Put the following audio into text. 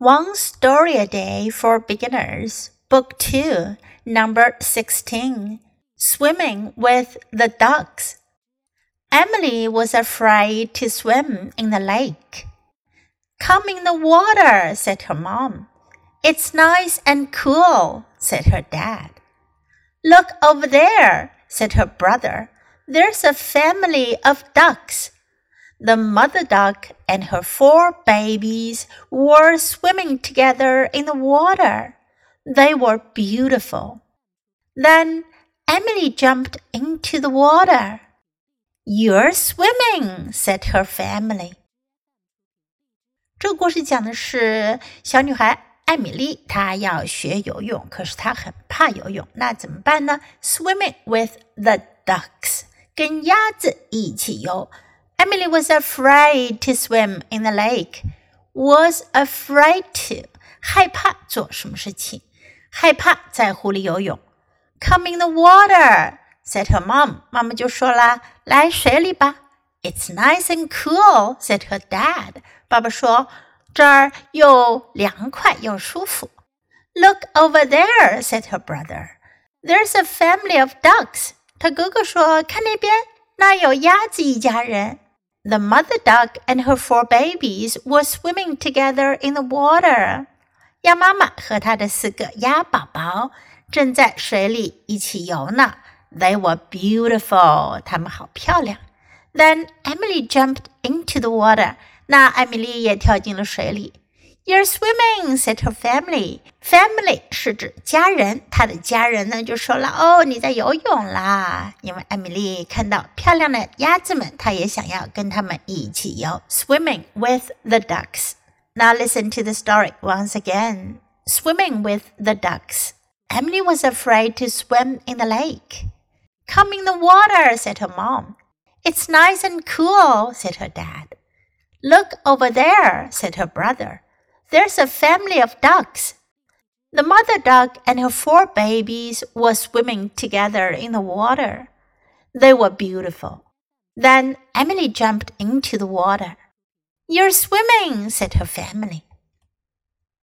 One Story a Day for Beginners, Book 2, Number 16 Swimming with the Ducks. Emily was afraid to swim in the lake. Come in the water, said her mom. It's nice and cool, said her dad. Look over there, said her brother. There's a family of ducks. The mother duck and her four babies were swimming together in the water. They were beautiful. Then Emily jumped into the water. You're swimming, said her family. 这个故事讲的是小女孩艾米丽，她要学游泳，可是她很怕游泳，那怎么办呢？Swimming with the ducks，跟鸭子一起游。 Emily was afraid to swim in the lake. Was afraid to 害怕做什么事情，害怕在湖里游泳。Come in the water, said her mom. 妈妈就说啦，来水里吧。It's nice and cool, said her dad. 爸爸说这儿又凉快又舒服。Look over there, said her brother. There's a family of ducks. 他哥哥说看那边，那有鸭子一家人。 the mother duck and her four babies were swimming together in the water. 鸭妈妈和她的四个鸭宝宝正在水里一起游呢。They were beautiful. 她们好漂亮。Then Emily jumped into the water. 那艾米丽也跳进了水里。 you're swimming," said her family. Family 是指家人，她的家人呢就说了：“哦，你在游泳啦！”因为艾米丽看到漂亮的鸭子们，她也想要跟它们一起游。Swimming with the ducks. Now listen to the story once again. Swimming with the ducks. Emily was afraid to swim in the lake. Come in the water, said her mom. It's nice and cool, said her dad. Look over there, said her brother. There's a family of ducks. The mother duck and her four babies were swimming together in the water. They were beautiful. Then Emily jumped into the water. You're swimming, said her family.